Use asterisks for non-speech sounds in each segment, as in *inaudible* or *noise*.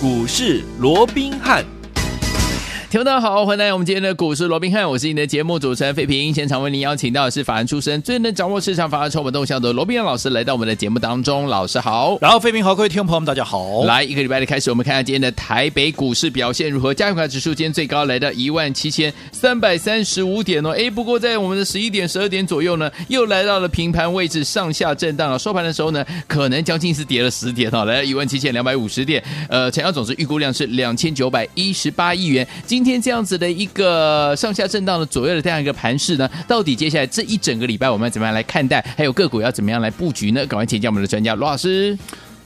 股市罗宾汉。听众大家好，欢迎来到我们今天的股市罗宾汉，我是你的节目主持人费平。现场为您邀请到的是法案出身、最能掌握市场法案筹码动向的罗宾汉老师，来到我们的节目当中。老师好，然后费平好，各位听众朋友们，大家好。来一个礼拜的开始，我们看看今天的台北股市表现如何？加权指数今天最高来到一万七千三百三十五点哦。哎，不过在我们的十一点、十二点左右呢，又来到了平盘位置，上下震荡了。收盘的时候呢，可能将近是跌了十点哦，来到一万七千两百五十点。呃，成交总值预估量是两千九百一十八亿元。今今天这样子的。一个上下震荡的左右的这样一个盘势呢，到底接下来这一整个礼拜我们要怎么样来看待？还有个股要怎么样来布局呢？赶快请教我们的专家罗老师。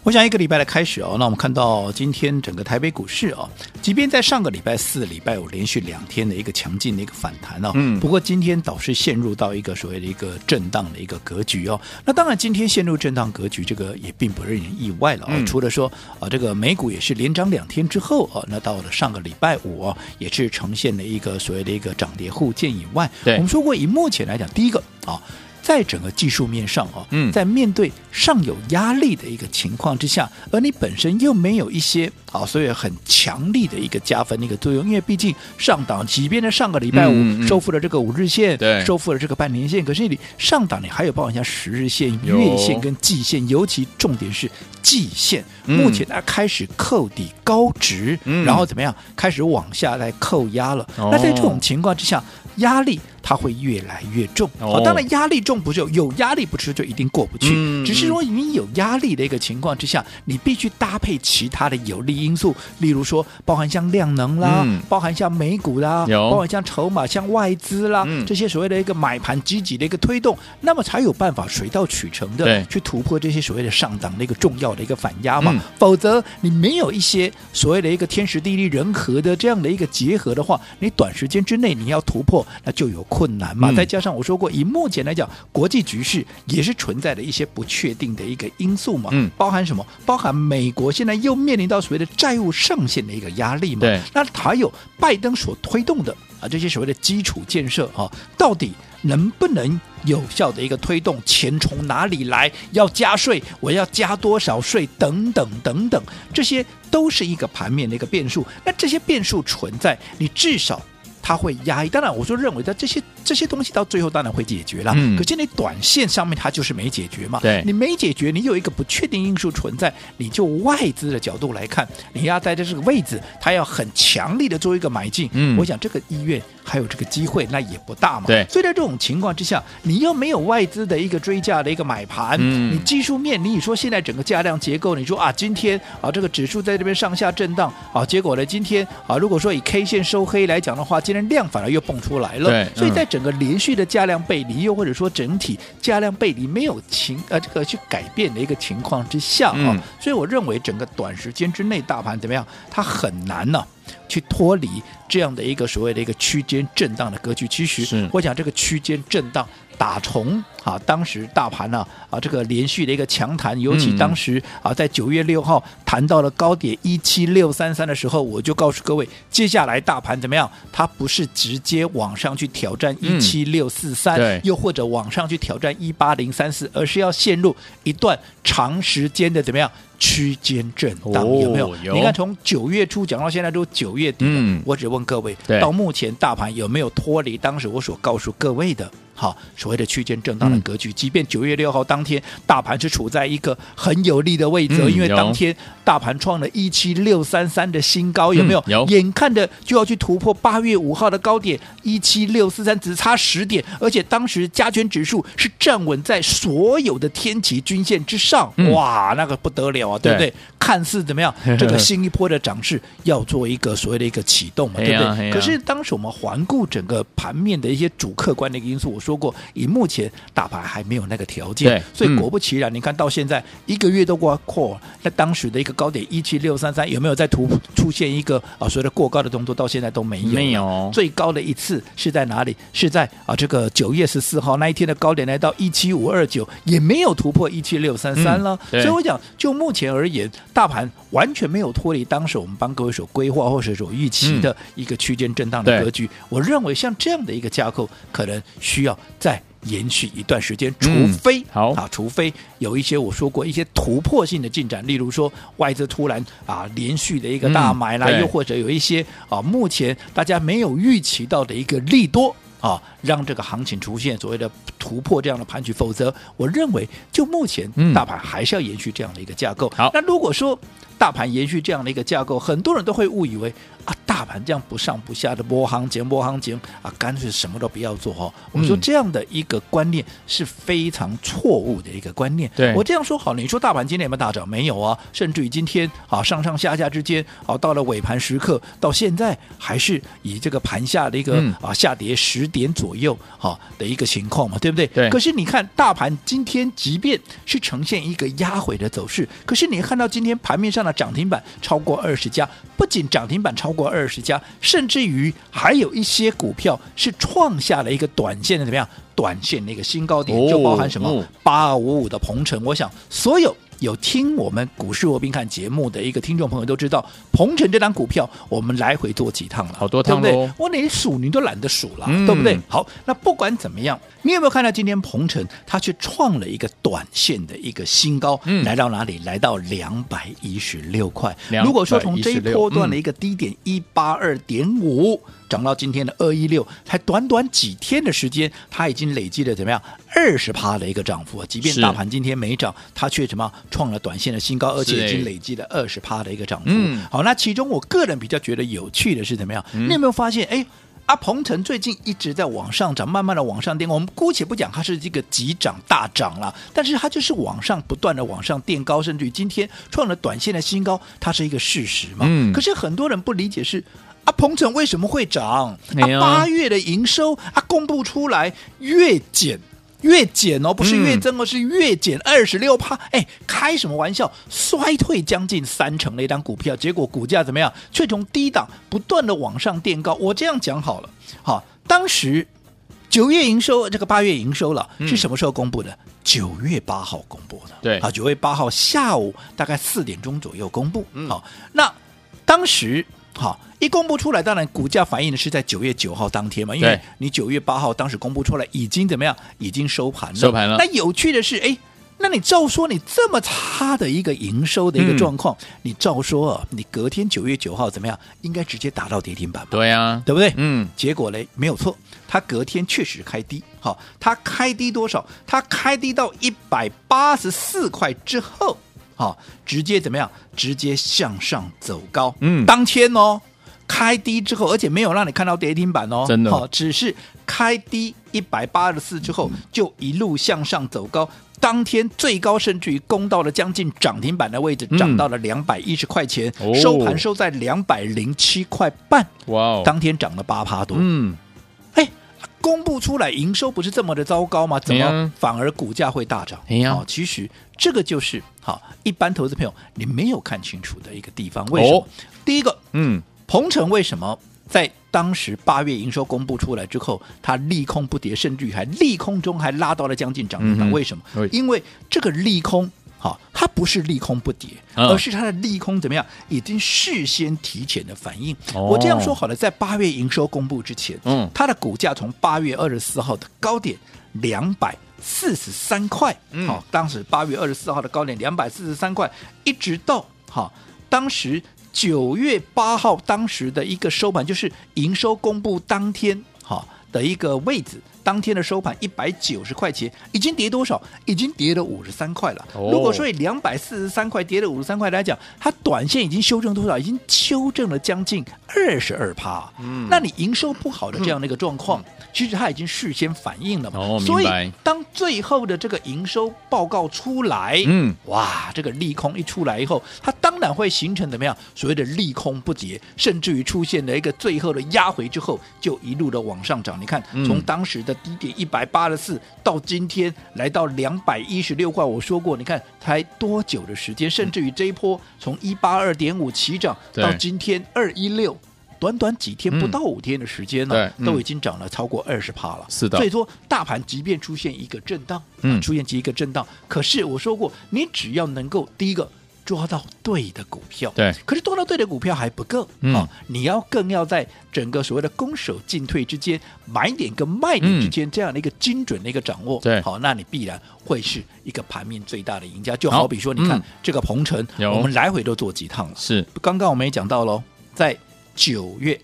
我想一个礼拜的开始哦，那我们看到今天整个台北股市哦，即便在上个礼拜四、礼拜五连续两天的一个强劲的一个反弹哦，嗯，不过今天倒是陷入到一个所谓的一个震荡的一个格局哦。那当然，今天陷入震荡格局，这个也并不令人意外了哦。除了说啊，这个美股也是连涨两天之后啊，那到了上个礼拜五哦，也是呈现了一个所谓的一个涨跌互见以外，对，我们说过，以目前来讲，第一个啊。在整个技术面上哦，嗯，在面对上有压力的一个情况之下，而你本身又没有一些啊，所以很强力的一个加分的一个作用，因为毕竟上档，即便在上个礼拜五收复了这个五日线，对，收复了这个半年线，可是你上档你还有包含像十日线、月线跟季线，尤其重点是季线，目前它开始扣底高值，然后怎么样，开始往下来扣压了。那在这种情况之下，压力。它会越来越重，哦，当然压力重不是有有压力不吃就一定过不去，嗯，只是说你有压力的一个情况之下，你必须搭配其他的有利因素，例如说包含像量能啦，嗯，包含像美股啦，包含像筹码、像外资啦，嗯，这些所谓的一个买盘积极的一个推动，那么才有办法水到渠成的去突破这些所谓的上档的一个重要的一个反压嘛，嗯，否则你没有一些所谓的一个天时地利人和的这样的一个结合的话，你短时间之内你要突破，那就有。困难嘛，再加上我说过，以目前来讲，国际局势也是存在的一些不确定的一个因素嘛。嗯，包含什么？包含美国现在又面临到所谓的债务上限的一个压力嘛。对，那还有拜登所推动的啊这些所谓的基础建设啊，到底能不能有效的一个推动？钱从哪里来？要加税，我要加多少税？等等等等，这些都是一个盘面的一个变数。那这些变数存在，你至少。它会压抑，当然我说认为在这些这些东西到最后当然会解决了，嗯，可是你短线上面它就是没解决嘛，对，你没解决，你有一个不确定因素存在，你就外资的角度来看，你要在这个位置，它要很强力的做一个买进，嗯，我想这个医院还有这个机会那也不大嘛，对，所以在这种情况之下，你又没有外资的一个追价的一个买盘，嗯，你技术面，你说现在整个价量结构，你说啊，今天啊这个指数在这边上下震荡，啊，结果呢今天啊如果说以 K 线收黑来讲的话，今量反而又蹦出来了，对，所以在整个连续的价量背离，又或者说整体价量背离没有情呃这个去改变的一个情况之下啊、嗯，所以我认为整个短时间之内大盘怎么样，它很难呢、啊、去脱离这样的一个所谓的一个区间震荡的格局。其实我讲这个区间震荡。打从啊，当时大盘呢啊，这个连续的一个强弹，尤其当时啊，在九月六号弹到了高点一七六三三的时候，我就告诉各位，接下来大盘怎么样？它不是直接往上去挑战一七六四三，又或者往上去挑战一八零三四，而是要陷入一段长时间的怎么样区间震荡？有没有？你看从九月初讲到现在都九月底了，我只问各位，到目前大盘有没有脱离当时我所告诉各位的？好，所谓的区间震荡的格局，即便九月六号当天大盘是处在一个很有利的位置，因为当天大盘创了一七六三三的新高，有没有？有，眼看着就要去突破八月五号的高点一七六四三，只差十点，而且当时加权指数是站稳在所有的天期均线之上，哇，那个不得了啊，对不对？看似怎么样？*laughs* 这个新一波的涨势要做一个所谓的一个启动嘛，对不对？*laughs* 可是当时我们环顾整个盘面的一些主客观的一个因素，我说过，以目前大盘还没有那个条件，所以果不其然，嗯、你看到现在一个月都过过，那当时的一个高点一七六三三有没有在突出现一个啊所谓的过高的动作？到现在都没有，没有。最高的一次是在哪里？是在啊这个九月十四号那一天的高点来到一七五二九，也没有突破一七六三三了。所以我讲，就目前而言，大盘完全没有脱离当时我们帮各位所规划或者所预期的一个区间震荡的格局。嗯、我认为像这样的一个架构，可能需要。在延续一段时间，除非、嗯、好啊，除非有一些我说过一些突破性的进展，例如说外资突然啊连续的一个大买啦，嗯、又或者有一些啊目前大家没有预期到的一个利多。啊，让这个行情出现所谓的突破这样的盘局，否则我认为就目前大盘还是要延续这样的一个架构。好、嗯，那如果说大盘延续这样的一个架构，很多人都会误以为啊，大盘这样不上不下的波行情波行情啊，干脆什么都不要做哈。我们说这样的一个观念是非常错误的一个观念。对，我这样说好，你说大盘今天有没有大涨？没有啊，甚至于今天啊上上下下之间啊，到了尾盘时刻，到现在还是以这个盘下的一个、嗯、啊下跌十点左右哈的一个情况嘛，对不对？对。可是你看大盘今天即便是呈现一个压回的走势，可是你看到今天盘面上的。涨停板超过二十家，不仅涨停板超过二十家，甚至于还有一些股票是创下了一个短线的怎么样？短线的一个新高点，就包含什么八二五五的鹏程。我想所有。有听我们股市罗宾看节目的一个听众朋友都知道，鹏程这张股票我们来回做几趟了，好多趟对不对？我连数你都懒得数了，嗯、对不对？好，那不管怎么样，你有没有看到今天鹏程它却创了一个短线的一个新高，嗯、来到哪里？来到两百一十六块。如果说从这一波段的一个低点一八二点五涨到今天的二一六，才短短几天的时间，它已经累积了怎么样？二十趴的一个涨幅，即便大盘今天没涨，它却什么创了短线的新高，而且已经累积了二十趴的一个涨幅。嗯、好，那其中我个人比较觉得有趣的是怎么样？嗯、你有没有发现？哎，阿鹏程最近一直在往上涨，慢慢的往上垫。我们姑且不讲它是这个急涨大涨了，但是它就是往上不断的往上垫高，甚至于今天创了短线的新高，它是一个事实嘛？嗯、可是很多人不理解是。啊，鹏程为什么会涨？啊，八月的营收啊，公布出来月减。月减哦，不是月增，哦是月减二十六趴。哎，开什么玩笑？衰退将近三成的一张股票，结果股价怎么样？却从低档不断的往上垫高。我这样讲好了，好，当时九月营收，这个八月营收了，是什么时候公布的？九、嗯、月八号公布的。对，啊，九月八号下午大概四点钟左右公布。嗯，好，那当时。好，一公布出来，当然股价反映的是在九月九号当天嘛，因为你九月八号当时公布出来，已经怎么样？已经收盘了。收盘了。那有趣的是，哎，那你照说你这么差的一个营收的一个状况，嗯、你照说啊，你隔天九月九号怎么样？应该直接打到跌停板吧？对啊，对不对？嗯。结果嘞，没有错，它隔天确实开低。好，它开低多少？它开低到一百八十四块之后。好，直接怎么样？直接向上走高。嗯，当天哦，开低之后，而且没有让你看到跌停板哦，真的。好，只是开低一百八十四之后，就一路向上走高。当天最高甚至于攻到了将近涨停板的位置，涨到了两百一十块钱，嗯、收盘收在两百零七块半。哇哦，当天涨了八趴多。嗯。公布出来营收不是这么的糟糕吗？怎么反而股价会大涨？哎呀，其实这个就是好一般投资朋友你没有看清楚的一个地方。为什么？哦、第一个，嗯，鹏程为什么在当时八月营收公布出来之后，它利空不跌，甚至于还利空中还拉到了将近涨停板？嗯、为什么？因为这个利空。好，它不是利空不跌，而是它的利空怎么样？已经事先提前的反应。哦、我这样说好了，在八月营收公布之前，嗯，它的股价从八月二十四号的高点两百四十三块，嗯，好，当时八月二十四号的高点两百四十三块，一直到好，当时九月八号当时的一个收盘，就是营收公布当天，哈的一个位置。当天的收盘一百九十块钱，已经跌多少？已经跌了五十三块了。哦、如果说以两百四十三块跌了五十三块来讲，它短线已经修正多少？已经修正了将近二十二趴。嗯，那你营收不好的这样的一个状况，嗯、其实它已经事先反映了嘛。哦，所以当最后的这个营收报告出来，嗯，哇，这个利空一出来以后，它当然会形成怎么样？所谓的利空不跌，甚至于出现了一个最后的压回之后，就一路的往上涨。你看，从当时的低点一百八十四到今天来到两百一十六块，我说过，你看才多久的时间？甚至于这一波从一八二点五起涨到今天二一六，短短几天不到五天的时间呢，都已经涨了超过二十趴了。是的，所以说大盘即便出现一个震荡，嗯，出现一个震荡，可是我说过，你只要能够第一个抓到对的股票。对，可是抓到对的股票还不够，嗯哦，你要更要在整个所谓的攻守进退之间，买点跟卖点之间、嗯、这样的一个精准的一个掌握。对，好，那你必然会是一个盘面最大的赢家。就好比说，你看、嗯、这个鹏程，我们来回都做几趟了。是，刚刚我们也讲到喽，在九月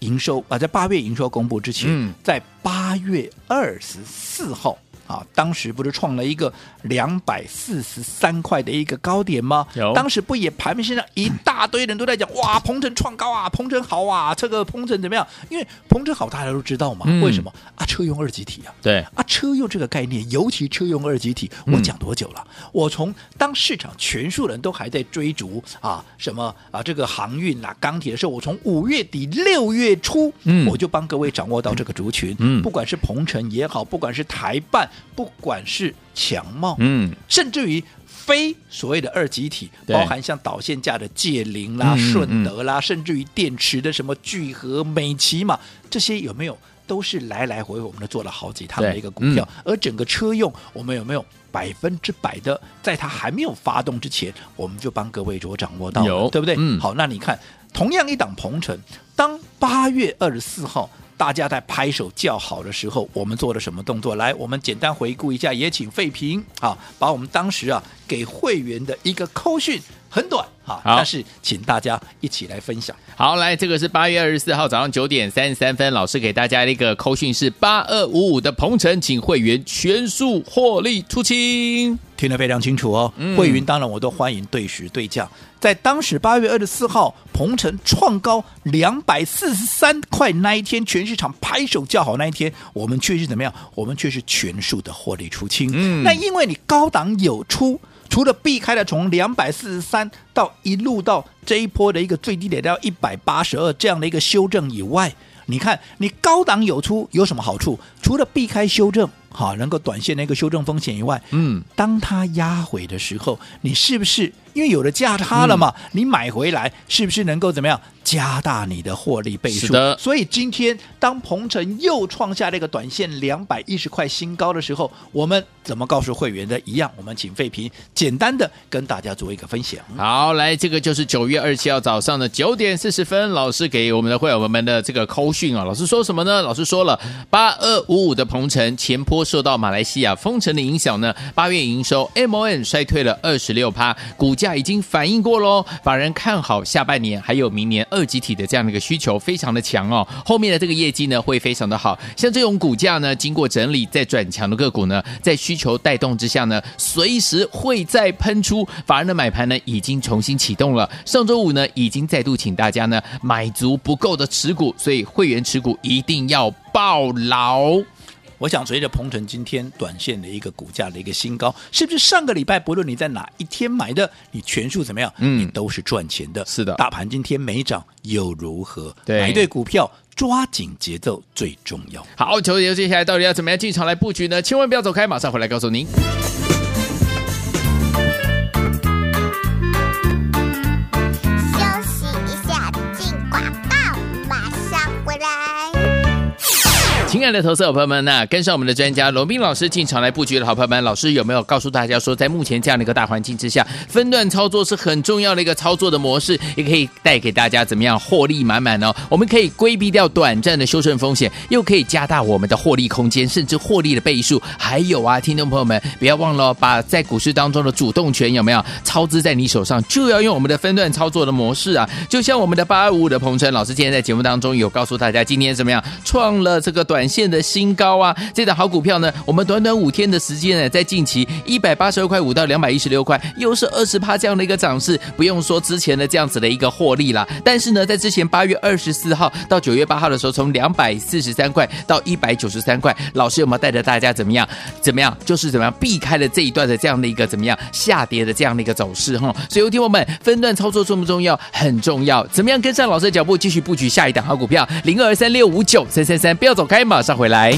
营收啊，在八月营收公布之前，嗯、在八月二十四号。啊，当时不是创了一个两百四十三块的一个高点吗？有，当时不也盘面现在一大堆人都在讲，哇，鹏程创高啊，鹏程好啊，这个鹏程怎么样？因为鹏程好，大家都知道嘛。嗯、为什么啊？车用二极体啊。对啊，车用这个概念，尤其车用二极体，我讲多久了？嗯、我从当市场全数人都还在追逐啊什么啊这个航运啊钢铁的时候，我从五月底六月初，嗯，我就帮各位掌握到这个族群，嗯，不管是鹏程也好，不管是台半。不管是强茂，嗯，甚至于非所谓的二级体，包含像导线架的界霖啦、嗯、顺德啦，嗯、甚至于电池的什么聚合、美琪嘛，这些有没有都是来来回回我们都做了好几趟的一个股票？嗯、而整个车用，我们有没有百分之百的，在它还没有发动之前，我们就帮各位所掌握到了，有对不对？嗯、好，那你看，同样一档鹏程，当八月二十四号。大家在拍手叫好的时候，我们做了什么动作？来，我们简单回顾一下，也请费平啊，把我们当时啊给会员的一个扣讯，很短哈，但是请大家一起来分享。好，来，这个是八月二十四号早上九点三十三分，老师给大家的一个扣讯是八二五五的鹏程，请会员全数获利出清，听得非常清楚哦。嗯、会员当然我都欢迎对时对价。在当时八月二十四号，鹏程创高两百四十三块那一天，全市场拍手叫好那一天，我们却是怎么样？我们却是全数的获利出清。嗯，那因为你高档有出，除了避开了从两百四十三到一路到这一波的一个最低点到一百八十二这样的一个修正以外，你看你高档有出有什么好处？除了避开修正。好，能够短线的一个修正风险以外，嗯，当它压回的时候，你是不是因为有了价差了嘛？嗯、你买回来是不是能够怎么样加大你的获利倍数？所以今天当鹏程又创下这个短线两百一十块新高的时候，我们怎么告诉会员的？一样，我们请费平简单的跟大家做一个分享。好，来，这个就是九月二十七号早上的九点四十分，老师给我们的会员们的这个扣讯啊，老师说什么呢？老师说了八二五五的鹏程前受到马来西亚封城的影响呢，八月营收 MON 衰退了二十六趴，股价已经反映过喽。法人看好下半年还有明年二极体的这样的一个需求非常的强哦，后面的这个业绩呢会非常的好。像这种股价呢，经过整理再转强的个股呢，在需求带动之下呢，随时会再喷出。法人的买盘呢已经重新启动了。上周五呢已经再度请大家呢买足不够的持股，所以会员持股一定要抱牢。我想随着鹏程今天短线的一个股价的一个新高，是不是上个礼拜不论你在哪一天买的，你全数怎么样？嗯，你都是赚钱的。是的，大盘今天没涨又如何？对，买对股票，抓紧节奏最重要。好，球球接下来到底要怎么样进场来布局呢？千万不要走开，马上回来告诉您。亲爱的投资者朋友们，那跟上我们的专家罗宾老师进场来布局的好朋友们，老师有没有告诉大家说，在目前这样的一个大环境之下，分段操作是很重要的一个操作的模式，也可以带给大家怎么样获利满满哦？我们可以规避掉短暂的修正风险，又可以加大我们的获利空间，甚至获利的倍数。还有啊，听众朋友们，不要忘了把在股市当中的主动权有没有操之在你手上，就要用我们的分段操作的模式啊！就像我们的八二五五的鹏程老师今天在节目当中有告诉大家，今天怎么样创了这个短。短线的新高啊！这档好股票呢，我们短短五天的时间呢，在近期一百八十二块五到两百一十六块，又是二十趴这样的一个涨势，不用说之前的这样子的一个获利啦。但是呢，在之前八月二十四号到九月八号的时候，从两百四十三块到一百九十三块，老师有没有带着大家怎么样？怎么样？就是怎么样避开了这一段的这样的一个怎么样下跌的这样的一个走势哈？所以，听我们分段操作重不重要？很重要。怎么样跟上老师的脚步，继续布局下一档好股票？零二三六五九三三三，不要走开。马上回来。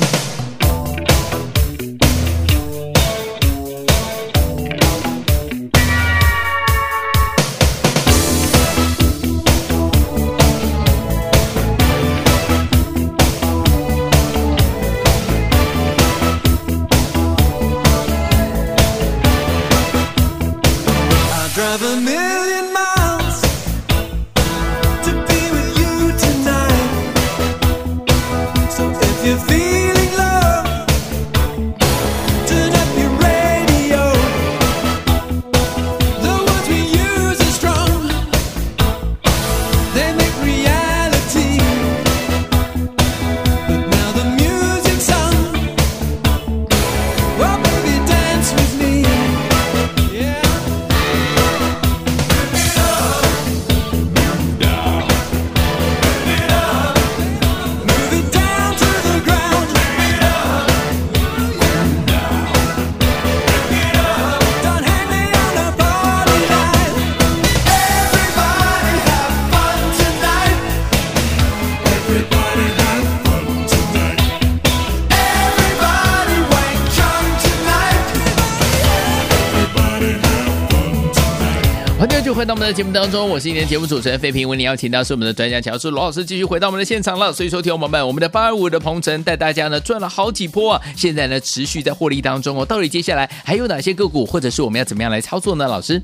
到我们的节目当中，我是一年节目主持人费平，为你邀请到是我们的专家讲师罗老师，继续回到我们的现场了。所以说，听友们，我们的八二五的鹏程带大家呢赚了好几波啊，现在呢持续在获利当中哦。到底接下来还有哪些个股，或者是我们要怎么样来操作呢？老师，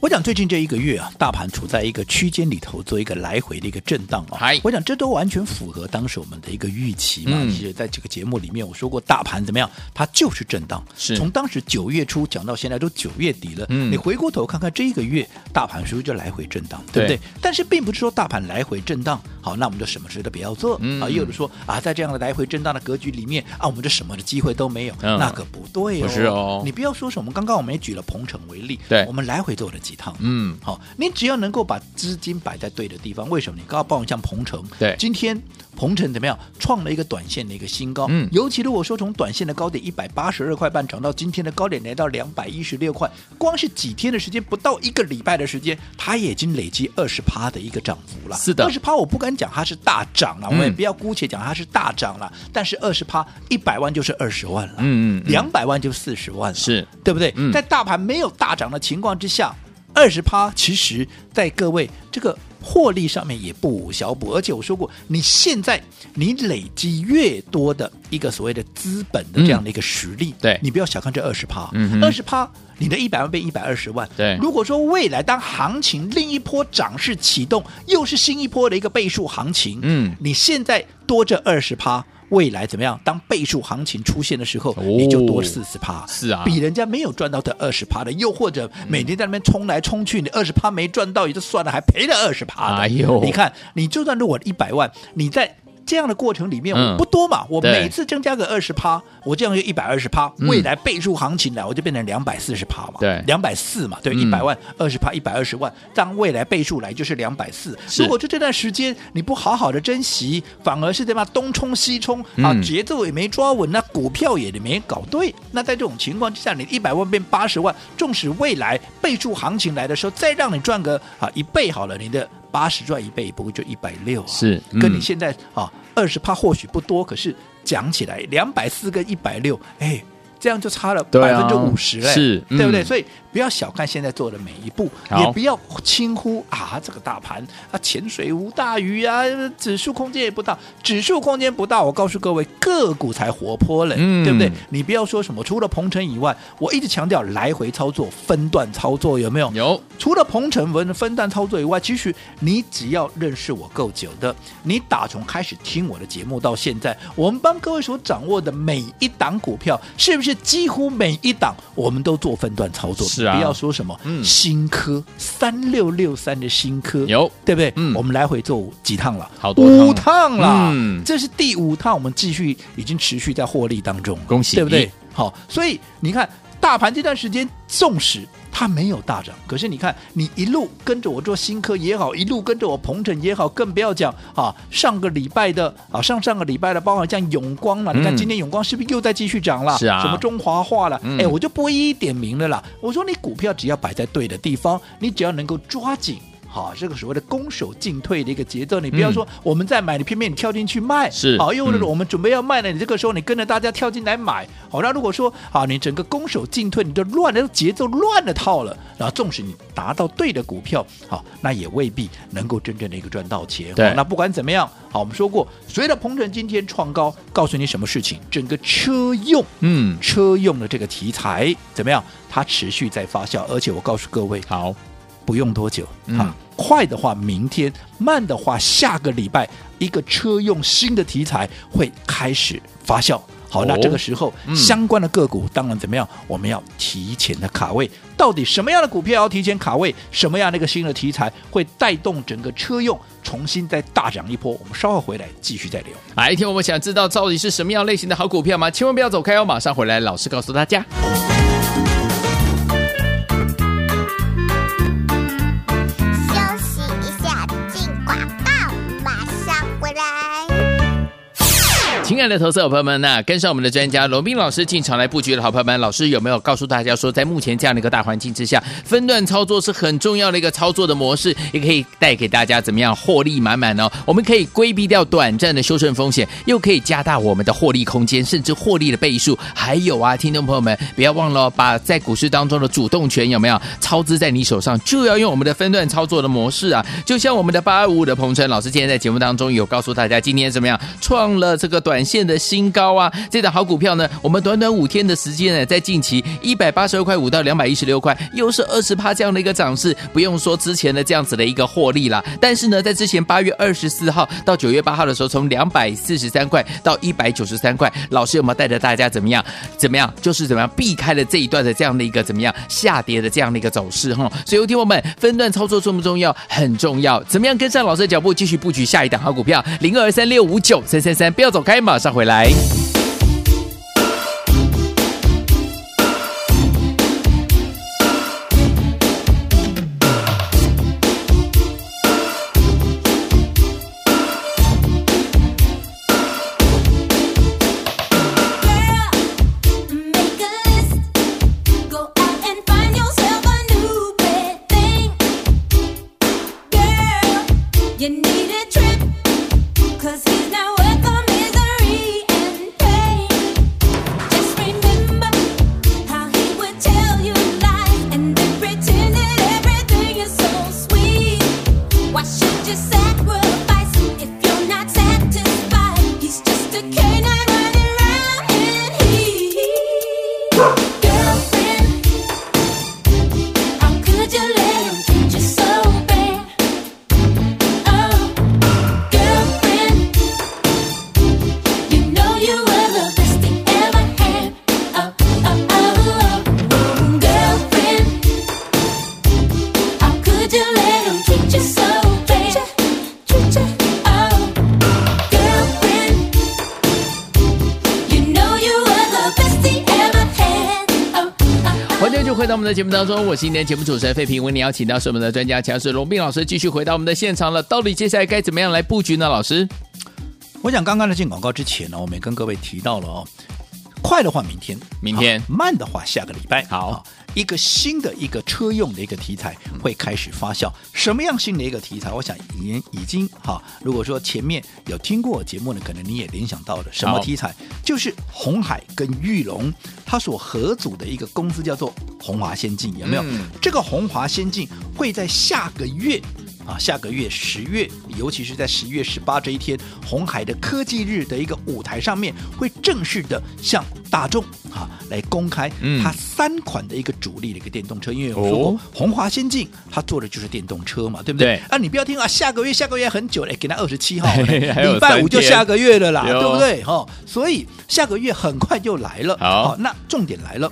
我讲最近这一个月啊，大盘处在一个区间里头做一个来回的一个震荡啊嗨。我讲这都完全符合当时我们的一个预期嘛。嗯其实在这个节目里面我说过，大盘怎么样，它就是震荡。是从当时九月初讲到现在都九月底了，嗯你回过头看看这一个月大盘是不是就来回震荡，对不对？对但是并不是说大盘来回震荡，好，那我们就什么事都不要做、嗯啊。也有的说啊，在这样的来回震荡的格局里面啊，我们就什么的机会都没有，嗯那可不对哦。不是哦你不要说什么，刚刚我们也举了鹏程为例，对我们来回做了几趟，嗯，好，你只要能够把资金摆在对的地方，为什么？你刚刚报一像鹏程，对今天鹏程怎么样？创了一个短线的一个新高，嗯。尤其如果说从短线的高点一百八十二块半涨到今天的高点来到两百一十六块，光是几天的时间，不到一个礼拜的时间，它也已经累积二十趴的一个涨幅了。是的。二十趴我不敢讲它是大涨了，嗯。我也不要姑且讲它是大涨了，但是二十趴一百万就是二十万了，嗯嗯嗯。两百万就四十万了，是。对不对？嗯。在大盘没有大涨的情况之下，二十趴其实，在各位这个获利上面也不无小补。而且我说过，你现在你累积越多的一个所谓的资本的这样的一个实力，嗯对。你不要小看这二十趴。二十趴。你的一百万变一百二十万，对。如果说未来当行情另一波涨势启动，又是新一波的一个倍数行情，嗯。你现在多这二十趴，未来怎么样？当倍数行情出现的时候，哦你就多四十趴，是啊比人家没有赚到的二十趴的，又或者每天在那边冲来冲去，你二十趴没赚到也就算了，还赔了二十趴的。哎呦你看，你就算如果一百万，你在。这样的过程里面，嗯。我不多嘛，我每次增加个二十趴，我这样就一百二十趴，嗯。未来倍数行情来，我就变成两百四十趴嘛，对。两百四嘛，对，嗯。一百万二十趴，一百二十万，当未来倍数来就是两百四。如果就这段时间你不好好的珍惜，反而是对吧，东冲西冲啊，嗯。节奏也没抓稳，那股票也没搞对，那在这种情况之下，你一百万变八十万，纵使未来倍数行情来的时候，再让你赚个啊一倍好了，你的八十赚一倍，不过就一百六啊，是嗯跟你现在啊二十趴或许不多，可是讲起来两百四跟一百六，哎。这样就差了百分之五十嘞，是嗯对不对？所以不要小看现在做的每一步，也不要轻忽啊这个大盘啊潜水无大鱼啊，指数空间也不大，指数空间不大，我告诉各位，个股才活泼嘞，嗯对不对？你不要说什么，除了鹏程以外，我一直强调来回操作、分段操作，有没有？有除了鹏程分分段操作以外，其实你只要认识我够久的，你打从开始听我的节目到现在，我们帮各位所掌握的每一档股票，是不是几乎每一档我们都做分段操作？是啊不要说什么、嗯新科三六六三的新科有对不对？嗯我们来回做几趟了？好多趟五趟了，嗯这是第五趟，我们继续已经持续在获利当中，恭喜对不对？好，所以你看大盘这段时间，纵使它没有大涨，可是你看你一路跟着我做新科也好，一路跟着我鹏程也好，更不要讲啊，上个礼拜的啊，上上个礼拜的，包括像永光了，嗯你看今天永光是不是又在继续涨了？是啊什么中华化了？嗯哎，我就不一一点名了啦。我说你股票只要摆在对的地方，你只要能够抓紧。好，这个所谓的攻守进退的一个节奏，你不要说我们在买，你偏偏你跳进去卖，是好，又或者嗯。我们准备要卖了，你这个时候你跟着大家跳进来买，好，那如果说啊，你整个攻守进退你就乱了，节奏乱了套了，然后纵使你达到对的股票，好，那也未必能够真正的一个赚到钱。对。好那不管怎么样，好，我们说过，随着鹏程今天创高，告诉你什么事情，整个车用，嗯。车用的这个题材怎么样？它持续在发酵，而且我告诉各位，好不用多久，嗯啊，快的话明天，慢的话下个礼拜，一个车用新的题材会开始发酵。好，那这个时候、嗯、相关的个股当然怎么样？我们要提前的卡位。到底什么样的股票要提前卡位？什么样的一个新的题材会带动整个车用重新再大涨一波？我们稍后回来继续再聊。来，一天我们想知道到底是什么样类型的好股票吗？千万不要走开哦，马上回来，老师告诉大家。亲爱的投资者朋友们，那跟上我们的专家罗宾老师进场来布局的好朋友们，老师有没有告诉大家说，在目前这样的一个大环境之下，分段操作是很重要的一个操作的模式，也可以带给大家怎么样获利满满哦？我们可以规避掉短暂的修正风险，又可以加大我们的获利空间，甚至获利的倍数。还有啊，听众朋友们，不要忘了把在股市当中的主动权有没有操之在你手上，就要用我们的分段操作的模式啊！就像我们的八二五五的鹏程老师今天在节目当中有告诉大家，今天怎么样创了这个短。现的新高啊！这档好股票呢，我们短短五天的时间呢，在近期一百八十二块五到两百一十六块，又是二十趴这样的一个涨势，不用说之前的这样子的一个获利啦。但是呢，在之前八月二十四号到九月八号的时候，从两百四十三块到一百九十三块，老师有没有带着大家怎么样？怎么样？就是怎么样避开了这一段的这样的一个怎么样下跌的这样的一个走势哈？所以，听我们分段操作重不重要？很重要。怎么样跟上老师的脚步，继续布局下一档好股票？零二三六五九三三三，不要走开嘛。马上回来。回到我们的节目当中，我是今天节目主持人费平，为你邀请到是我们的专家强势龙斌老师，继续回到我们的现场了。到底接下来该怎么样来布局呢？老师，我想刚刚的进广告之前呢，我们也跟各位提到了哦，快的话明天，明天；慢的话下个礼拜。好。一个新的一个车用的一个题材会开始发酵，什么样新的一个题材？我想已经已经哈，如果说前面有听过节目呢，可能你也联想到了什么题材？就是红海跟玉龙它所合组的一个公司叫做红华先进，有没有？嗯、这个红华先进会在下个月啊，下个月十月，尤其是在十月十八这一天，红海的科技日的一个舞台上面，会正式的向大众啊来公开它三款的一个。主力的一个电动车，因为我说过，红华先进它做的就是电动车嘛，对不对？对啊，你不要听啊，下个月下个月很久了，给它二十七号，*laughs* 礼拜五就下个月了啦，对不对？哈、哦，所以下个月很快就来了。好、哦，那重点来了，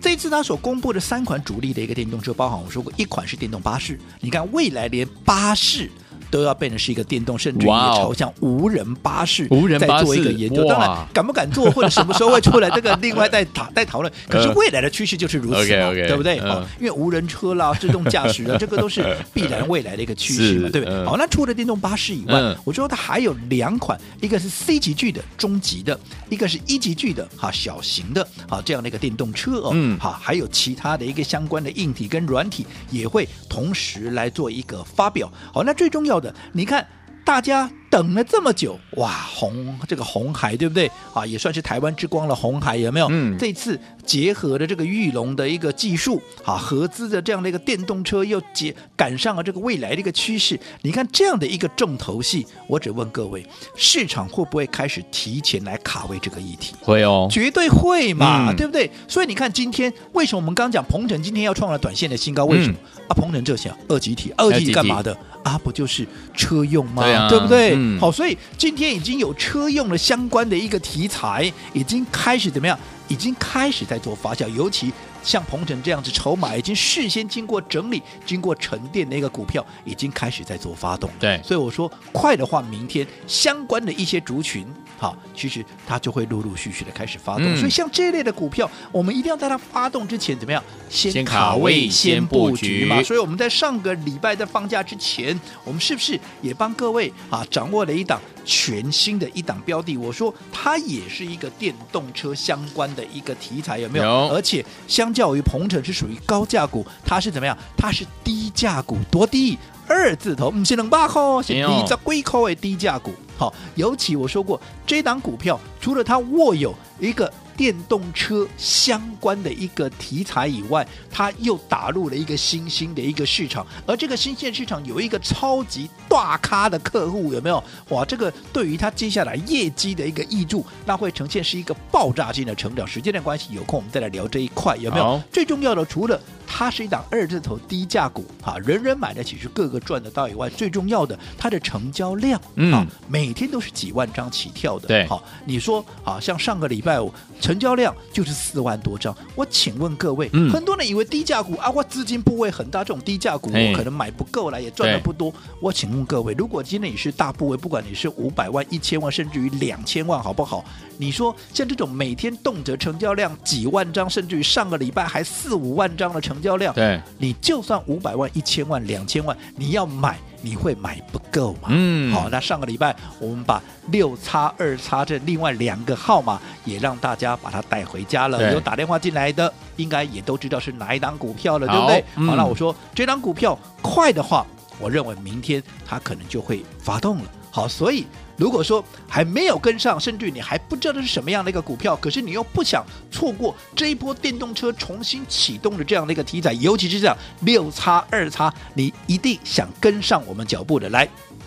这次他所公布的三款主力的一个电动车，包含我说过，一款是电动巴士，你看未来连巴士。都要变成是一个电动，甚至于朝向无人巴士无人在做一个研究。当然，敢不敢做或者什么时候会出来，这个另外再讨 *laughs* 再讨论。可是未来的趋势就是如此嘛，*laughs* 对不对？啊，因为无人车啦、自动驾驶啊，*laughs* 这个都是必然未来的一个趋势嘛，对不对？好，那除了电动巴士以外，我说它还有两款，一个是 C 级距的中级的，一个是一级距的哈小型的，哈这样的一个电动车哦，嗯，好，还有其他的一个相关的硬体跟软体也会同时来做一个发表。好，那最重要。的，你看，大家等了这么久，哇，红这个红海对不对啊？也算是台湾之光了，红海有没有？嗯，这次结合了这个玉龙的一个技术啊，合资的这样的一个电动车又结赶上了这个未来的一个趋势。你看这样的一个重头戏，我只问各位，市场会不会开始提前来卡位这个议题？会哦，绝对会嘛，嗯、对不对？所以你看今天为什么我们刚刚讲鹏程今天要创了短线的新高？为什么、嗯、啊？鹏程这些二级体，二级体干嘛的？啊，不就是车用吗？对，啊、对不对？嗯、好，所以今天已经有车用的相关的一个题材，已经开始怎么样？已经开始在做发酵，尤其像鹏程这样子，筹码已经事先经过整理、经过沉淀的一个股票，已经开始在做发动。对，所以我说快的话，明天相关的一些族群。好，其实它就会陆陆续续的开始发动，嗯、所以像这类的股票，我们一定要在它发动之前怎么样？先卡位，先布局嘛。所以我们在上个礼拜在放假之前，我们是不是也帮各位啊掌握了一档全新的一档标的？我说它也是一个电动车相关的一个题材，有没有？有。而且相较于鹏程是属于高价股，它是怎么样？它是低价股，多低？二字头，不是两百块，是二十几块的低价股。好，尤其我说过，这档股票除了它握有一个。电动车相关的一个题材以外，它又打入了一个新兴的一个市场，而这个新兴市场有一个超级大咖的客户，有没有？哇，这个对于它接下来业绩的一个益助，那会呈现是一个爆炸性的成长。时间的关系，有空我们再来聊这一块，有没有？最重要的，除了它是一档二字头低价股，哈，人人买得起，是个个赚得到以外，最重要的，它的成交量，嗯，啊，每天都是几万张起跳的，对，好，你说，啊，像上个礼拜五。成交量就是四万多张，我请问各位，嗯、很多人以为低价股啊，我资金部位很大，这种低价股我可能买不够了，也赚的不多。我请问各位，如果今天你是大部位，不管你是五百万、一千万，甚至于两千万，好不好？你说像这种每天动辄成交量几万张，甚至于上个礼拜还四五万张的成交量，对，你就算五百万、一千万、两千万，你要买。你会买不够嘛？嗯，好，那上个礼拜我们把六叉二叉这另外两个号码也让大家把它带回家了。有打电话进来的，应该也都知道是哪一档股票了，对不对？嗯、好，那我说这档股票快的话，我认为明天它可能就会发动了。好，所以。如果说还没有跟上，甚至你还不知道这是什么样的一个股票，可是你又不想错过这一波电动车重新启动的这样的一个题材，尤其是这样六叉二叉，你一定想跟上我们脚步的。来，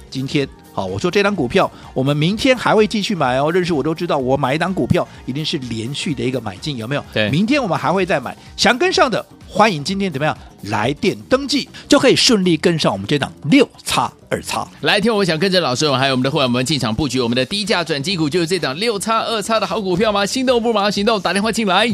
今天好，我说这档股票，我们明天还会继续买哦。认识我都知道，我买一档股票一定是连续的一个买进，有没有？对，明天我们还会再买，想跟上的。欢迎今天怎么样来电登记，就可以顺利跟上我们这档六叉二叉。来听我想跟着老师，我们还有我们的会员们进场布局我们的低价转机股，就是这档六叉二叉的好股票吗？心动不如马行动，打电话进来。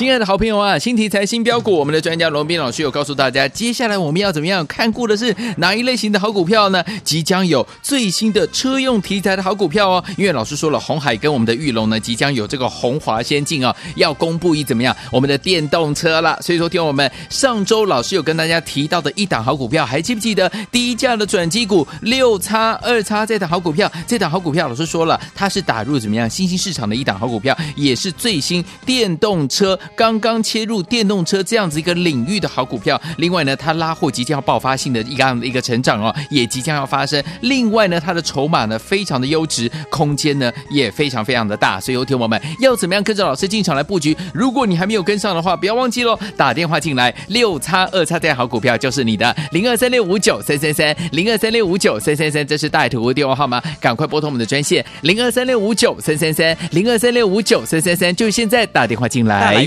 亲爱的好朋友啊，新题材、新标股，我们的专家罗宾老师有告诉大家，接下来我们要怎么样看顾的是哪一类型的好股票呢？即将有最新的车用题材的好股票哦。因为老师说了，红海跟我们的玉龙呢，即将有这个红华先进啊、要公布一怎么样我们的电动车了。所以说，听我们上周老师有跟大家提到的一档好股票，还记不记得低价的转机股六叉二叉这档好股票？这档好股票老师说了，它是打入怎么样新兴市场的一档好股票，也是最新电动车。刚刚切入电动车这样子一个领域的好股票，另外呢，它拉货即将要爆发性的一个样的一个成长哦，也即将要发生。另外呢，它的筹码呢非常的优质，空间呢也非常非常的大。所以，有听我们要怎么样跟着老师进场来布局？如果你还没有跟上的话，不要忘记喽，打电话进来，六叉二叉这样好股票就是你的零二三六五九三三三零二三六五九三三三，这是带图的电话号码，赶快拨通我们的专线零二三六五九三三三零二三六五九三三三，就现在打电话进来。